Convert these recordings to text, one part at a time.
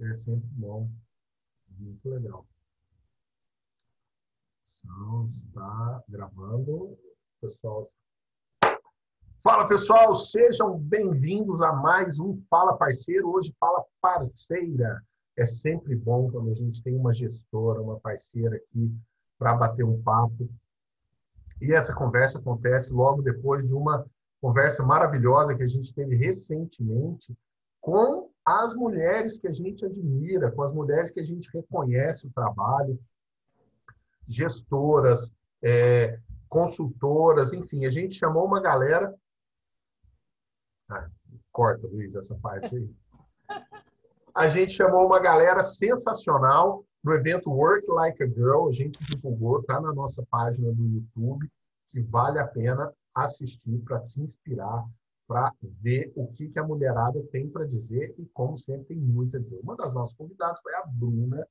é sempre bom. Muito legal. Então, está gravando. Pessoal. Fala, pessoal. Sejam bem-vindos a mais um Fala Parceiro. Hoje, Fala Parceira. É sempre bom quando a gente tem uma gestora, uma parceira aqui para bater um papo. E essa conversa acontece logo depois de uma conversa maravilhosa que a gente teve recentemente com as mulheres que a gente admira, com as mulheres que a gente reconhece o trabalho, gestoras, é, consultoras, enfim, a gente chamou uma galera. Ah, corta, Luiz, essa parte aí. A gente chamou uma galera sensacional no evento Work Like a Girl. A gente divulgou, tá na nossa página do YouTube, que vale a pena assistir para se inspirar, para ver o que, que a mulherada tem para dizer e, como sempre, tem muito a dizer. Uma das nossas convidadas foi a Bruna,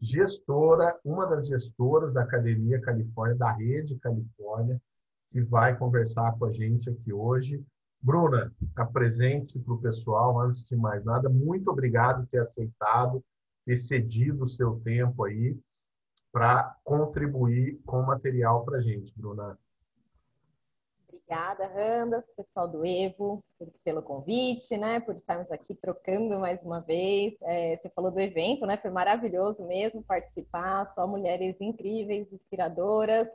gestora, uma das gestoras da Academia Califórnia, da Rede Califórnia, que vai conversar com a gente aqui hoje. Bruna, apresente-se para o pessoal, antes de mais nada. Muito obrigado por ter aceitado, ter cedido o seu tempo aí para contribuir com material para a gente, Bruna. Obrigada, Randas, pessoal do Evo, por, pelo convite, né? Por estarmos aqui trocando mais uma vez. É, você falou do evento, né? Foi maravilhoso mesmo participar, só mulheres incríveis, inspiradoras.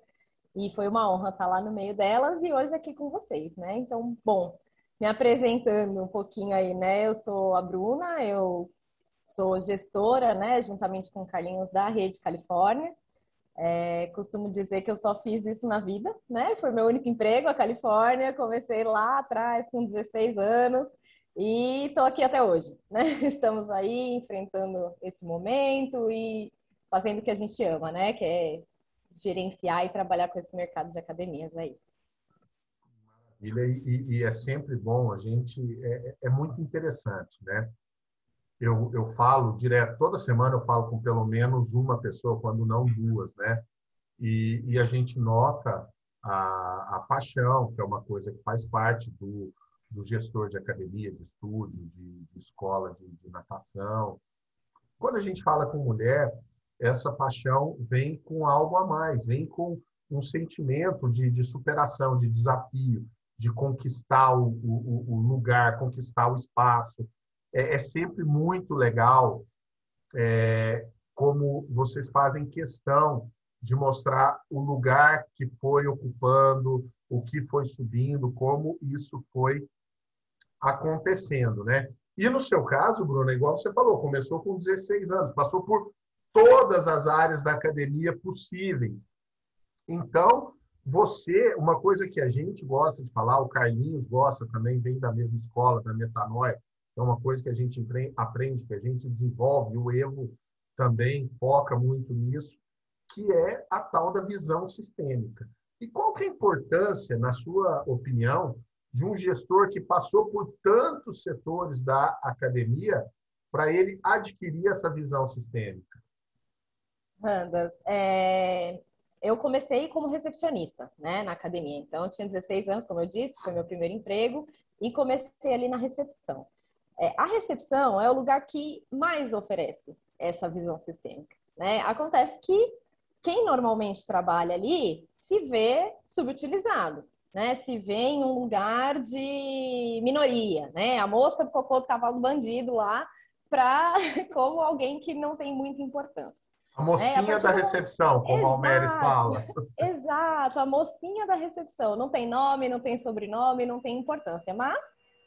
E foi uma honra estar lá no meio delas e hoje aqui com vocês, né? Então, bom, me apresentando um pouquinho aí, né? Eu sou a Bruna, eu sou gestora, né? Juntamente com o Carlinhos da Rede Califórnia. É, costumo dizer que eu só fiz isso na vida, né? Foi meu único emprego, a Califórnia. Comecei lá atrás, com 16 anos, e estou aqui até hoje, né? Estamos aí enfrentando esse momento e fazendo o que a gente ama, né? Que é gerenciar e trabalhar com esse mercado de academias aí. E, e é sempre bom, a gente, é, é muito interessante, né? Eu, eu falo direto, toda semana eu falo com pelo menos uma pessoa, quando não duas, né? E, e a gente nota a, a paixão, que é uma coisa que faz parte do, do gestor de academia, de estúdio, de, de escola de, de, natação. Quando a gente fala com mulher, essa paixão vem com algo a mais, vem com um sentimento de, de superação, de desafio, de conquistar o, o, o lugar, conquistar o espaço, é, é sempre muito legal é, como vocês fazem questão de mostrar o lugar que foi ocupando, o que foi subindo, como isso foi acontecendo, né? E no seu caso, Bruno, igual você falou, começou com 16 anos, passou por todas as áreas da academia possíveis. Então, você, uma coisa que a gente gosta de falar, o Carlinhos gosta também, vem da mesma escola, da Metanoia, é uma coisa que a gente aprende, que a gente desenvolve, o Evo também foca muito nisso, que é a tal da visão sistêmica. E qual que é a importância, na sua opinião, de um gestor que passou por tantos setores da academia para ele adquirir essa visão sistêmica? Randas, é... eu comecei como recepcionista né, na academia. Então, eu tinha 16 anos, como eu disse, foi meu primeiro emprego, e comecei ali na recepção. É, a recepção é o lugar que mais oferece essa visão sistêmica. Né? Acontece que quem normalmente trabalha ali se vê subutilizado, né? se vê em um lugar de minoria, né? a mosca do cocô do cavalo bandido lá, pra, como alguém que não tem muita importância. A mocinha é, da recepção, como Exato. Almeres fala. Exato, a mocinha da recepção. Não tem nome, não tem sobrenome, não tem importância. Mas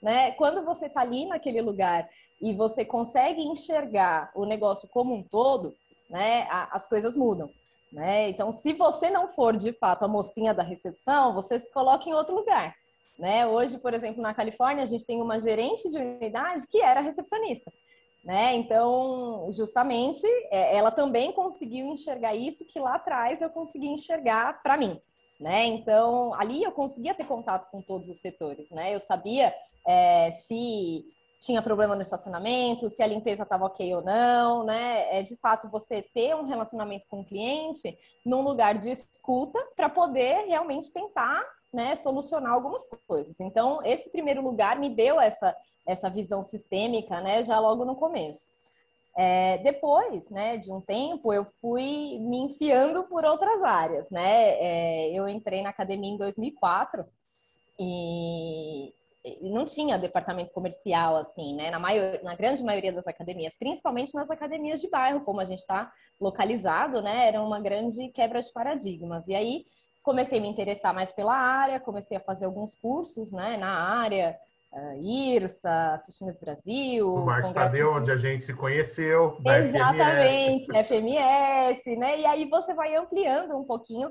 né? Quando você está ali naquele lugar e você consegue enxergar o negócio como um todo, né? As coisas mudam. Né? Então, se você não for de fato a mocinha da recepção, você se coloca em outro lugar. Né? Hoje, por exemplo, na Califórnia, a gente tem uma gerente de unidade que era recepcionista. Né? Então, justamente, é, ela também conseguiu enxergar isso que lá atrás eu consegui enxergar para mim. Né? Então, ali eu conseguia ter contato com todos os setores. Né? Eu sabia é, se tinha problema no estacionamento, se a limpeza estava ok ou não, né? É de fato você ter um relacionamento com o cliente num lugar de escuta para poder realmente tentar, né, solucionar algumas coisas. Então, esse primeiro lugar me deu essa essa visão sistêmica, né, já logo no começo. É, depois, né, de um tempo, eu fui me enfiando por outras áreas, né? É, eu entrei na academia em 2004 e, não tinha departamento comercial assim, né? Na, maior, na grande maioria das academias, principalmente nas academias de bairro, como a gente está localizado, né? Era uma grande quebra de paradigmas. E aí comecei a me interessar mais pela área, comecei a fazer alguns cursos, né, na área uh, IRSA, Fitness Brasil. O Marcos Tadeu, onde a gente se conheceu. Exatamente, FMS. FMS, né? E aí você vai ampliando um pouquinho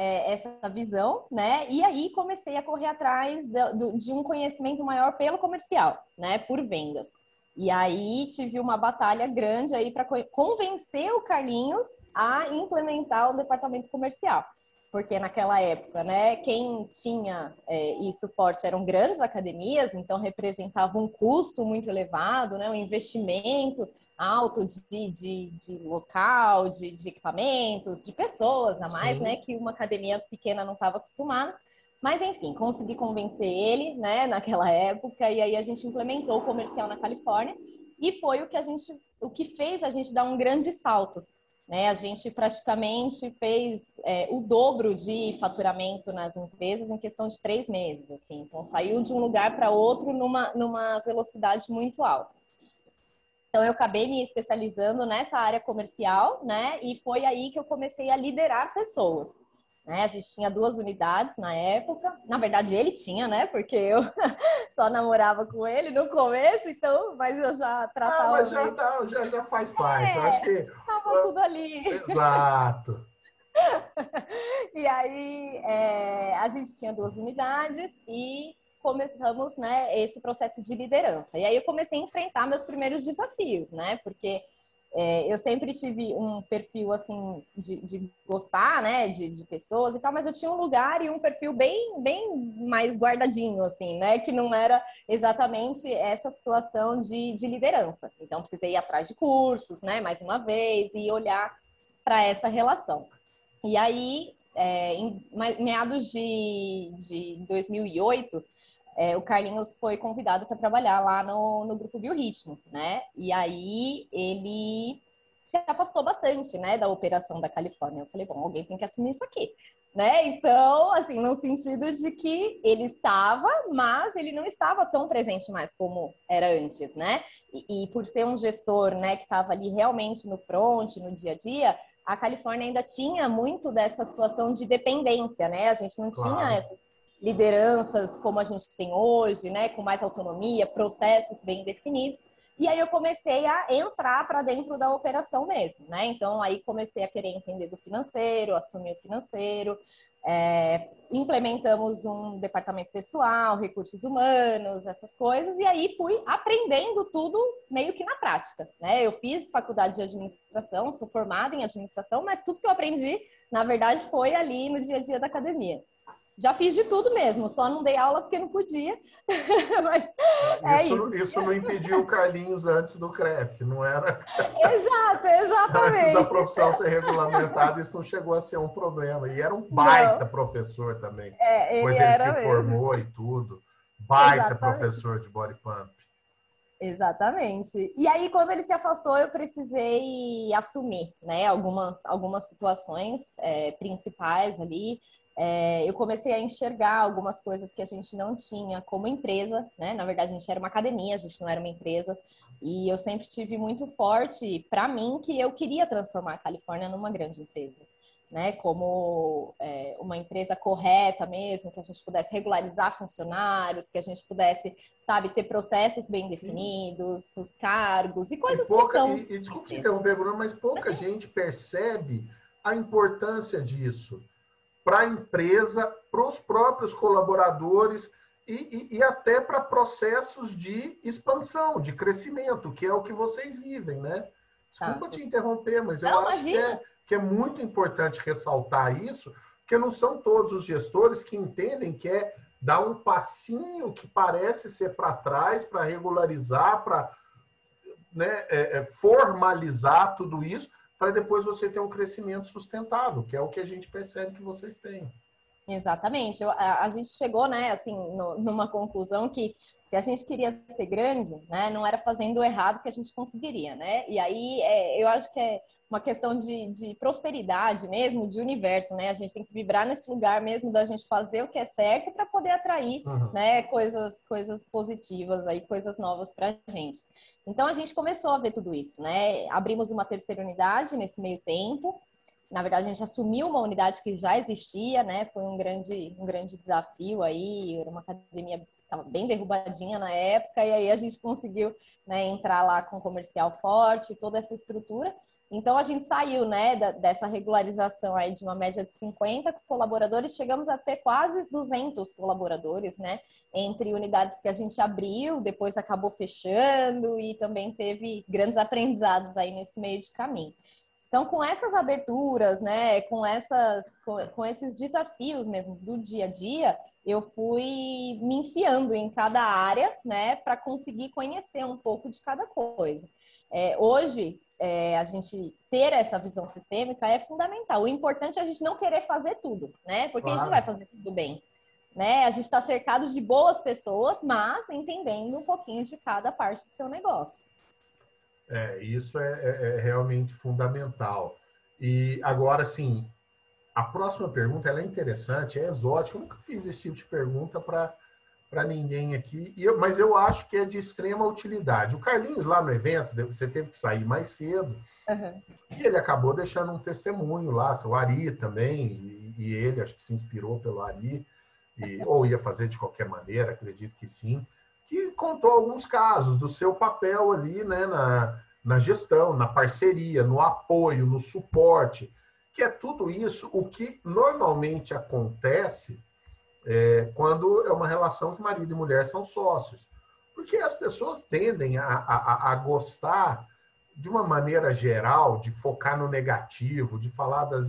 é, essa visão, né? E aí comecei a correr atrás de, de um conhecimento maior pelo comercial, né? Por vendas. E aí tive uma batalha grande aí para convencer o Carlinhos a implementar o departamento comercial porque naquela época, né, quem tinha é, e suporte eram grandes academias, então representava um custo muito elevado, né, um investimento alto de, de, de local, de, de, equipamentos, de pessoas a mais, Sim. né, que uma academia pequena não estava acostumada. Mas enfim, consegui convencer ele, né, naquela época, e aí a gente implementou o comercial na Califórnia e foi o que a gente, o que fez a gente dar um grande salto né? A gente praticamente fez é, o dobro de faturamento nas empresas em questão de três meses. Assim. Então, saiu de um lugar para outro numa, numa velocidade muito alta. Então, eu acabei me especializando nessa área comercial, né? E foi aí que eu comecei a liderar pessoas. Né? A gente tinha duas unidades na época. Na verdade, ele tinha, né? Porque eu só namorava com ele no começo, então, mas eu já tratava. Ah, mas já, tá, já, já faz parte. É, eu acho que. Tava tudo ali. Exato. e aí é, a gente tinha duas unidades e começamos né, esse processo de liderança. E aí eu comecei a enfrentar meus primeiros desafios, né? Porque é, eu sempre tive um perfil assim de, de gostar, né, de, de, pessoas e tal, mas eu tinha um lugar e um perfil bem, bem mais guardadinho, assim, né, que não era exatamente essa situação de, de liderança. Então precisei ir atrás de cursos, né, mais uma vez e olhar para essa relação. E aí, é, em meados de, de 2008 é, o Carlinhos foi convidado para trabalhar lá no, no grupo Biorritmo, né? E aí ele se afastou bastante, né, da operação da Califórnia. Eu falei, bom, alguém tem que assumir isso aqui, né? Então, assim, no sentido de que ele estava, mas ele não estava tão presente mais como era antes, né? E, e por ser um gestor, né, que estava ali realmente no front, no dia a dia, a Califórnia ainda tinha muito dessa situação de dependência, né? A gente não claro. tinha essa lideranças como a gente tem hoje, né, com mais autonomia, processos bem definidos. E aí eu comecei a entrar para dentro da operação mesmo, né? Então aí comecei a querer entender do financeiro, assumir o financeiro, é, implementamos um departamento pessoal, recursos humanos, essas coisas, e aí fui aprendendo tudo meio que na prática, né? Eu fiz faculdade de administração, sou formada em administração, mas tudo que eu aprendi, na verdade, foi ali no dia a dia da academia já fiz de tudo mesmo, só não dei aula porque não podia. Mas é isso, isso. Isso não impediu o Carlinhos antes do CREF, não era? Exato, exatamente. Antes da profissão ser regulamentada, isso não chegou a ser um problema. E era um baita não. professor também. É, ele pois ele se mesmo. formou e tudo. Baita exatamente. professor de body pump. Exatamente. E aí, quando ele se afastou, eu precisei assumir, né, algumas, algumas situações é, principais ali é, eu comecei a enxergar algumas coisas que a gente não tinha como empresa, né? Na verdade, a gente era uma academia, a gente não era uma empresa. E eu sempre tive muito forte para mim que eu queria transformar a Califórnia numa grande empresa, né? Como é, uma empresa correta mesmo, que a gente pudesse regularizar funcionários, que a gente pudesse, sabe, ter processos bem definidos, os cargos e coisas e pouca, que são. E, e desculpe te interromper, Bruno, mas pouca mas, gente percebe a importância disso para a empresa, para os próprios colaboradores e, e, e até para processos de expansão, de crescimento, que é o que vocês vivem, né? Desculpa te interromper, mas eu não, acho que é, que é muito importante ressaltar isso, porque não são todos os gestores que entendem que é dar um passinho que parece ser para trás, para regularizar, para né, é, é, formalizar tudo isso, para depois você ter um crescimento sustentável, que é o que a gente percebe que vocês têm. Exatamente. A, gente chegou, né, assim, no, numa conclusão que se a gente queria ser grande, né, não era fazendo o errado que a gente conseguiria, né? E aí é, eu acho que é uma questão de, de, prosperidade mesmo, de universo, né? A gente tem que vibrar nesse lugar mesmo da gente fazer o que é certo para poder atrair, uhum. né, coisas, coisas positivas aí, coisas novas para a gente. Então a gente começou a ver tudo isso, né? Abrimos uma terceira unidade nesse meio tempo. Na verdade, a gente assumiu uma unidade que já existia, né? Foi um grande, um grande desafio aí, era uma academia estava bem derrubadinha na época, e aí a gente conseguiu né, entrar lá com comercial forte, toda essa estrutura. Então a gente saiu, né, da, dessa regularização aí de uma média de 50 colaboradores, chegamos a ter quase 200 colaboradores, né, entre unidades que a gente abriu, depois acabou fechando e também teve grandes aprendizados aí nesse meio de caminho. Então, com essas aberturas, né, com essas, com, com esses desafios mesmo do dia a dia, eu fui me enfiando em cada área, né, para conseguir conhecer um pouco de cada coisa. É, hoje, é, a gente ter essa visão sistêmica é fundamental. O importante é a gente não querer fazer tudo, né? Porque claro. a gente não vai fazer tudo bem. Né? A gente está cercado de boas pessoas, mas entendendo um pouquinho de cada parte do seu negócio. É, isso é, é, é realmente fundamental. E agora, sim, a próxima pergunta é interessante, é exótica. Eu nunca fiz esse tipo de pergunta para para ninguém aqui, eu, mas eu acho que é de extrema utilidade. O Carlinhos, lá no evento, você teve que sair mais cedo, uhum. e ele acabou deixando um testemunho lá, o Ari também, e, e ele acho que se inspirou pelo Ari, e, ou ia fazer de qualquer maneira, acredito que sim, que contou alguns casos do seu papel ali né, na, na gestão, na parceria, no apoio, no suporte, que é tudo isso o que normalmente acontece é, quando é uma relação que marido e mulher são sócios. Porque as pessoas tendem a, a, a gostar, de uma maneira geral, de focar no negativo, de falar das,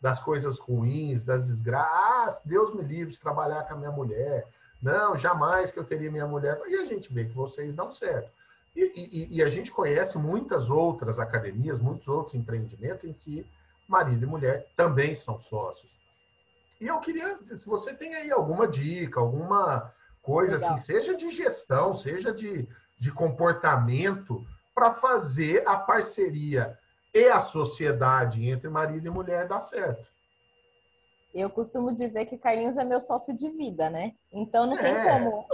das coisas ruins, das desgraças. Ah, Deus me livre de trabalhar com a minha mulher. Não, jamais que eu teria minha mulher. E a gente vê que vocês dão certo. E, e, e, a gente conhece muitas outras academias, muitos outros empreendimentos em que marido e mulher também são sócios. E eu queria, se você tem aí alguma dica, alguma coisa assim, Legal. assim, seja de gestão, seja de, de comportamento, para fazer a parceria e a sociedade entre marido e mulher dar certo. Eu costumo dizer que Carlinhos é meu sócio de vida, né? Então não é. tem como.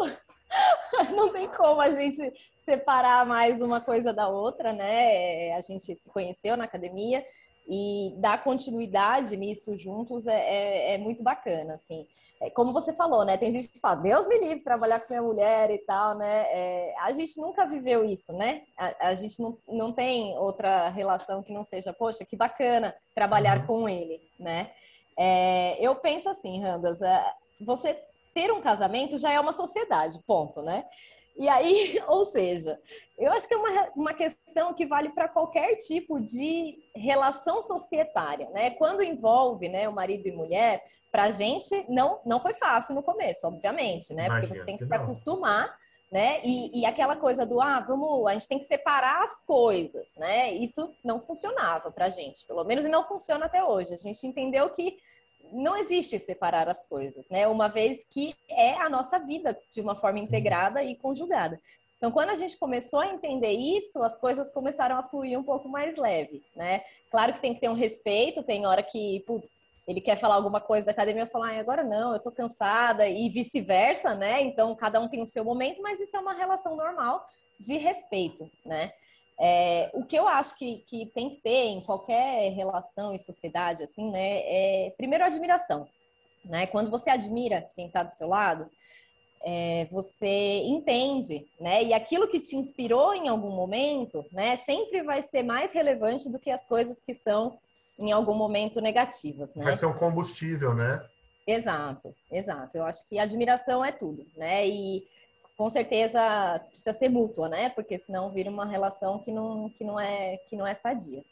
não tem como a gente separar mais uma coisa da outra, né? A gente se conheceu na academia e dar continuidade nisso juntos é, é, é, muito bacana, assim. É, como você falou, né? Tem gente que fala, Deus me livre trabalhar com minha mulher e tal, né? É, a gente nunca viveu isso, né? A, a, gente não, não tem outra relação que não seja, poxa, que bacana trabalhar uhum. com ele, né? É, eu penso assim, Randas, é, você ter um casamento já é uma sociedade, ponto, né? E aí, ou seja, eu acho que é uma, uma questão que vale para qualquer tipo de relação societária, né? Quando envolve né, o marido e mulher, para a gente não, não foi fácil no começo, obviamente, né? Porque você tem que se acostumar, né? E, e aquela coisa do, ah, vamos, a gente tem que separar as coisas, né? Isso não funcionava para a gente, pelo menos e não funciona até hoje. A gente entendeu que não existe separar as coisas, né? Uma vez que é a nossa vida de uma forma integrada e conjugada. Então, quando a gente começou a entender isso, as coisas começaram a fluir um pouco mais leve, né? Claro que tem que ter um respeito, tem hora que, putz, ele quer falar alguma coisa da academia, eu falo, ah, agora não, eu tô cansada, e vice-versa, né? Então, cada um tem o seu momento, mas isso é uma relação normal de respeito, né? É, o que eu acho que, que tem que ter em qualquer relação e sociedade, assim, né, é primeiro admiração, né? Quando você admira quem está do seu lado, é, você entende, né? E aquilo que te inspirou em algum momento, né, sempre vai ser mais relevante do que as coisas que são em algum momento negativas, né? Vai ser um combustível, né? Exato, exato. Eu acho que admiração é tudo, né? E com certeza precisa ser mútua, né? Porque senão vira uma relação que não, que não, é, que não é sadia.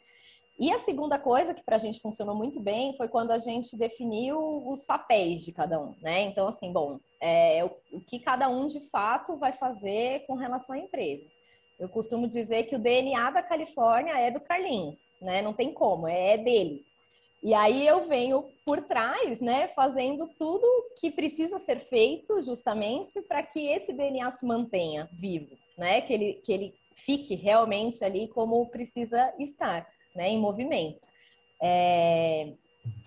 E a segunda coisa que para a gente funcionou muito bem foi quando a gente definiu os papéis de cada um, né? Então, assim, bom, é, o, o que cada um de fato vai fazer com relação à empresa. Eu costumo dizer que o DNA da Califórnia é do Carlinhos, né? Não tem como, é, é dele. E aí eu venho por trás, né, fazendo tudo que precisa ser feito justamente para que esse DNA se mantenha vivo, né? Que ele, que ele fique realmente ali como precisa estar, né, em movimento. É,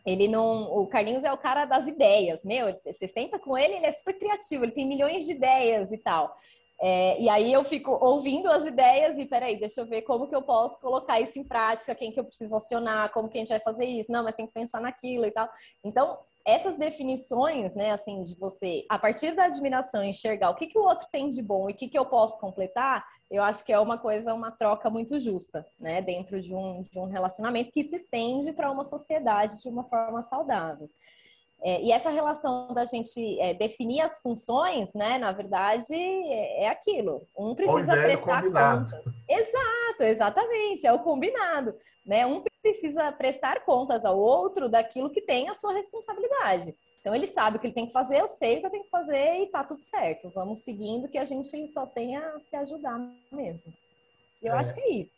ele não, o Carlinhos é o cara das ideias, meu. Você senta com ele, ele é super criativo, ele tem milhões de ideias e tal. É, e aí eu fico ouvindo as ideias e peraí, deixa eu ver como que eu posso colocar isso em prática, quem que eu preciso acionar, como que a gente vai fazer isso, não, mas tem que pensar naquilo e tal. Então, essas definições, né, assim, de você, a partir da admiração, enxergar o que, que o outro tem de bom e o que, que eu posso completar, eu acho que é uma coisa, uma troca muito justa, né, dentro de um, de um relacionamento que se estende para uma sociedade de uma forma saudável. É, e essa relação da gente é, definir as funções, né, na verdade, é, é aquilo. Um precisa prestar contas. Exato, exatamente, é o combinado. Né? Um precisa prestar contas ao outro daquilo que tem a sua responsabilidade. Então ele sabe o que ele tem que fazer, eu sei o que eu tenho que fazer e tá tudo certo. Vamos seguindo que a gente só tenha a se ajudar mesmo. Eu é. acho que é isso.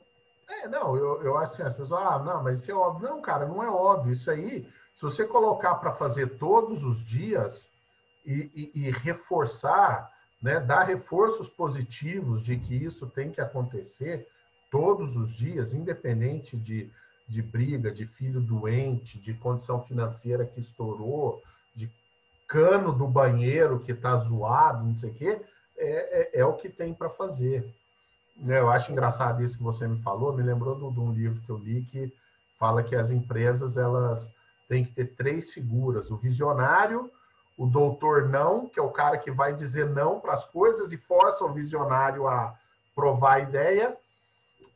É, não, eu, eu acho assim, as pessoas, ah, não, mas isso é óbvio. Não, cara, não é óbvio. Isso aí se você colocar para fazer todos os dias e, e, e, reforçar, né, dar reforços positivos de que isso tem que acontecer todos os dias, independente de, de briga, de filho doente, de condição financeira que estourou, de cano do banheiro que está zoado, não sei o quê, é, é, é o que tem para fazer. Né, eu acho engraçado isso que você me falou, me lembrou de, um livro que eu li que fala que as empresas, elas tem que ter três figuras: o visionário, o doutor não, que é o cara que vai dizer não para as coisas e força o visionário a provar a ideia,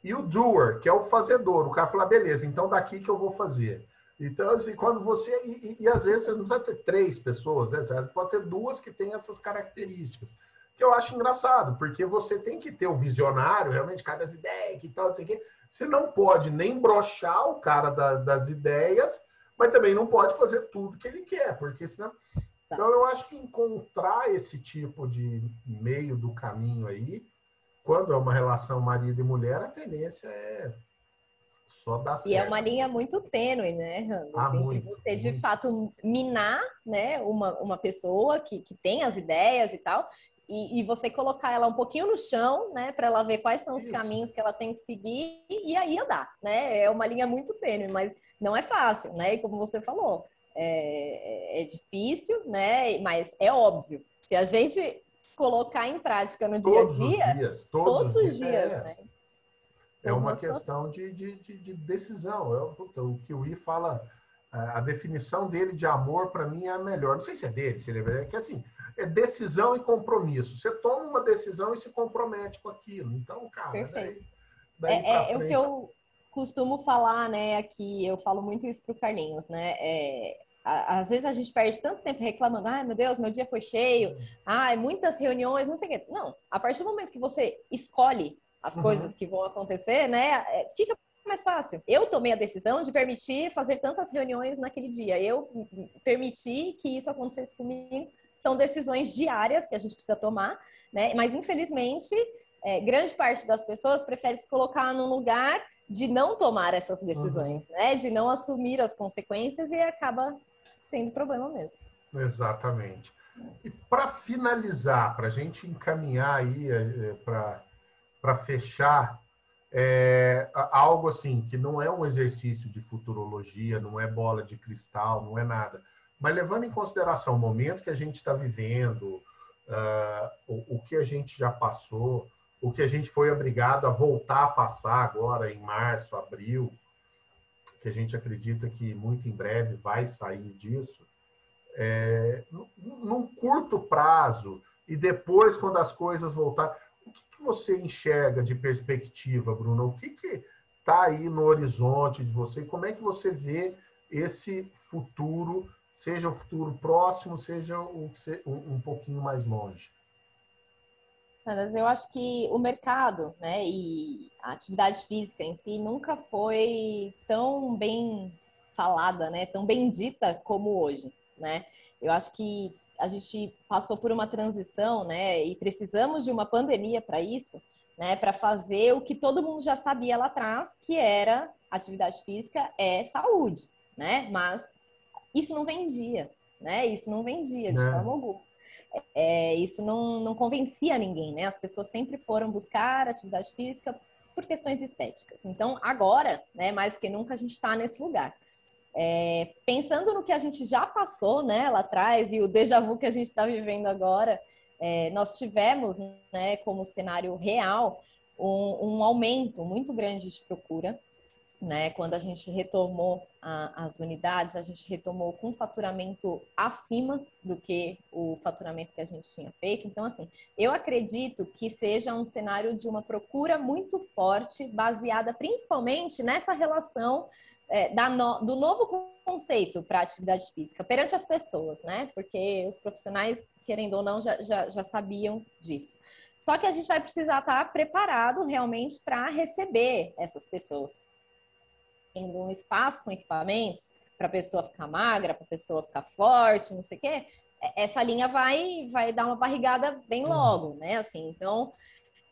e o doer, que é o fazedor. O cara fala, beleza, então daqui que eu vou fazer. Então, assim, quando você. E, e, e, às vezes você não precisa ter três pessoas, né? Você pode ter duas que têm essas características. Que eu acho engraçado, porque você tem que ter o visionário, realmente, cara das ideias e tal, não sei o quê. Você não pode nem brochar o cara das, das ideias mas também não pode fazer tudo que ele quer, porque senão. Tá. Então, eu acho que encontrar esse tipo de meio do caminho aí, quando é uma relação marido e mulher, a tendência é só dar certo. E é uma linha muito tênue, né, Rando? Ah, assim, muito, você, de fato, minar né, uma, uma pessoa que, que tem as ideias e tal, e, e, você colocar ela um pouquinho no chão, né, para ela ver quais são os Isso. caminhos que ela tem que seguir e aí andar, né? É uma linha muito tênue, mas não é fácil, né? E como você falou, é, é difícil, né? Mas é óbvio. Se a gente colocar em prática no todos dia a dia, os dias, todos, todos os dias, é. né? É uma questão de, de, de, de decisão. É, puta, o que o I fala, a definição dele de amor, para mim, é a melhor. Não sei se é dele, se ele é, é que assim, é decisão e compromisso. Você toma uma decisão e se compromete com aquilo. Então, cara, Perfeito. daí, daí é, é, é o que eu costumo falar, né, aqui, eu falo muito isso pro Carlinhos, né, é, às vezes a gente perde tanto tempo reclamando, ai meu Deus, meu dia foi cheio, ai, muitas reuniões, não sei o quê. Não, a partir do momento que você escolhe as uhum. coisas que vão acontecer, né, é, fica mais fácil. Eu tomei a decisão de permitir fazer tantas reuniões naquele dia. Eu permiti que isso acontecesse comigo. São decisões diárias que a gente precisa tomar, né? Mas infelizmente, é, grande parte das pessoas prefere se colocar num lugar de não tomar essas decisões, uhum. né? De não assumir as consequências e acaba tendo problema mesmo. Exatamente. E para finalizar, para a gente encaminhar aí é, é para fechar, é, algo assim que não é um exercício de futurologia, não é bola de cristal, não é nada, mas levando em consideração o momento que a gente está vivendo, uh, o, o que a gente já passou, o que a gente foi obrigado a voltar a passar agora em março, abril, que a gente acredita que muito em breve vai sair disso, é, num curto prazo e depois quando as coisas voltarem, o que, que você enxerga de perspectiva, Bruno? O que está aí no horizonte de você? Como é que você vê esse futuro, seja o futuro próximo, seja um, pouquinho mais longe? Eu acho que o mercado, né, e a atividade física em si nunca foi tão bem falada, né, tão bem dita como hoje, né? Eu acho que a gente passou por uma transição, né, e precisamos de uma pandemia para isso, né, para fazer o que todo mundo já sabia lá atrás, que era atividade física é saúde, né? Mas isso não vendia, né? Isso não vendia de É. forma alguma. É, isso não, não convencia ninguém, né? As pessoas sempre foram buscar atividade física por questões estéticas. Então, agora, né, mais do que nunca, a gente está nesse lugar. É, pensando no que a gente já passou, né, lá atrás e o déjà vu que a gente está vivendo agora, é, nós tivemos, né, como cenário real, um, um aumento muito grande de procura né? Quando a gente retomou a, as unidades, a gente retomou com faturamento acima do que o faturamento que a gente tinha feito. Então, assim, eu acredito que seja um cenário de uma procura muito forte, baseada principalmente nessa relação é, no, do novo conceito para atividade física perante as pessoas, né? Porque os profissionais, querendo ou não, já, já, já sabiam disso. Só que a gente vai precisar estar preparado realmente para receber essas pessoas um espaço com equipamentos para a pessoa ficar magra, para a pessoa ficar forte, não sei o quê, essa linha vai, vai dar uma barrigada bem logo, né? Assim, então,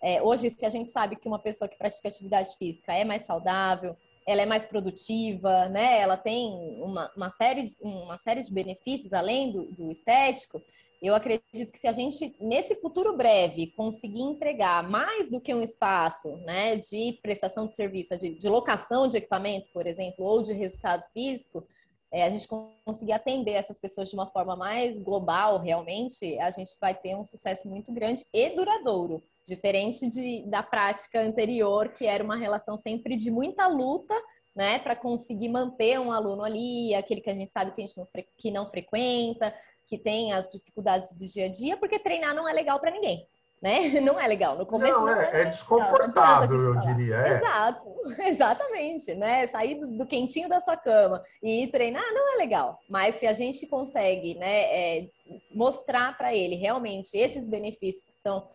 é, hoje, se a gente sabe que uma pessoa que pratica atividade física é mais saudável, ela é mais produtiva, né? Ela tem uma, uma, série, de, uma série de benefícios além do, do estético. Eu acredito que se a gente, nesse futuro breve, conseguir entregar mais do que um espaço né, de prestação de serviço, de, de locação de equipamento, por exemplo, ou de resultado físico, é, a gente conseguir atender essas pessoas de uma forma mais global, realmente, a gente vai ter um sucesso muito grande e duradouro. Diferente de, da prática anterior, que era uma relação sempre de muita luta, né, para conseguir manter um aluno ali, aquele que a gente sabe que a gente não, que não frequenta, que tem as dificuldades do dia a dia, porque treinar não é legal para ninguém. Né? Não é legal. No começo não, não é, é, desconfortável, eu diria. É. Exato, exatamente, né? Sair do, do, quentinho da sua cama e ir treinar não é legal. Mas se a gente consegue, né, é, mostrar para ele realmente esses benefícios que são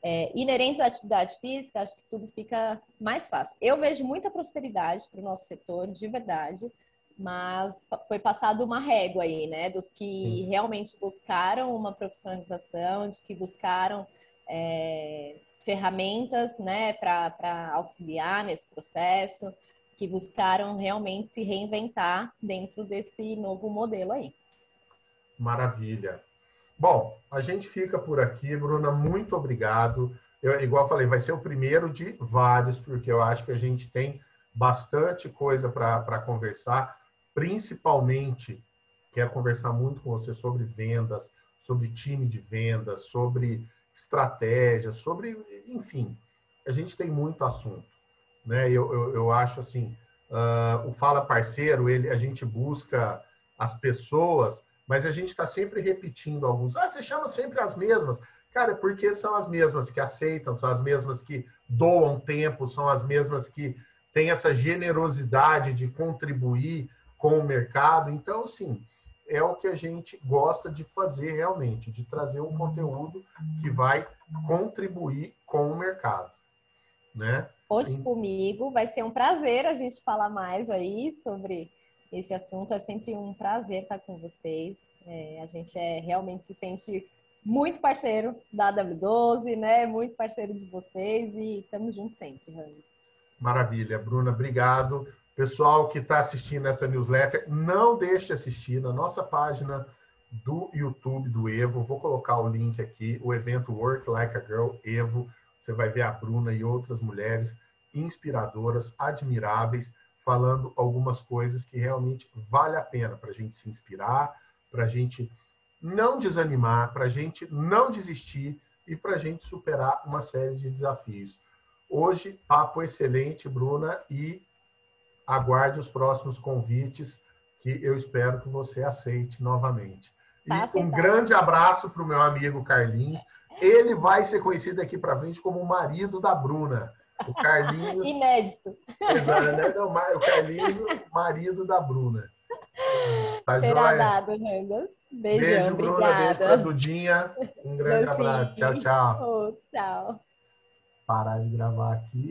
é, inerentes à atividade física, acho que tudo fica mais fácil. Eu vejo muita prosperidade para o nosso setor, de verdade mas foi passado uma régua aí, né, dos que realmente buscaram uma profissionalização, de que buscaram é, ferramentas, né, para auxiliar nesse processo, que buscaram realmente se reinventar dentro desse novo modelo aí. Maravilha. Bom, a gente fica por aqui, Bruna, muito obrigado. Eu, igual falei, vai ser o primeiro de vários, porque eu acho que a gente tem bastante coisa para conversar principalmente quero conversar muito com você sobre vendas, sobre time de vendas, sobre estratégia, sobre, enfim, a gente tem muito assunto, né? Eu, eu, eu acho assim, uh, o Fala Parceiro, ele, a gente busca as pessoas, mas a gente está sempre repetindo alguns. Ah, você chama sempre as mesmas. Cara, porque são as mesmas que aceitam, são as mesmas que doam tempo, são as mesmas que têm essa generosidade de contribuir com o mercado. Então, assim, é o que a gente gosta de fazer realmente, de trazer um conteúdo que vai contribuir com o mercado, né? Conte comigo, vai ser um prazer a gente falar mais aí sobre esse assunto. É sempre um prazer estar com vocês. É, a gente é realmente se sente muito parceiro da W12, né? Muito parceiro de vocês e estamos juntos sempre, Rani. Maravilha, Bruna, obrigado. Pessoal que está assistindo essa newsletter, não deixe de assistir na nossa página do YouTube do Evo. Vou colocar o link aqui, o evento Work Like a Girl Evo. Você vai ver a Bruna e outras mulheres inspiradoras, admiráveis, falando algumas coisas que realmente vale a pena para a gente se inspirar, para a gente não desanimar, para a gente não desistir e para a gente superar uma série de desafios. Hoje, papo excelente, Bruna, e aguarde os próximos convites que eu espero que você aceite novamente. Tá e um grande abraço para o meu amigo Carlinhos. Ele vai ser conhecido aqui para frente como o marido da Bruna. O Carlinhos. Inédito. Exato, né? Não, o Carlinhos, marido da Bruna. Tá Será dado. Beijão, beijo, Bruna. obrigada. Beijo para Dudinha. Um grande abraço. Tchau, tchau. Oh, tchau. Parar de gravar aqui.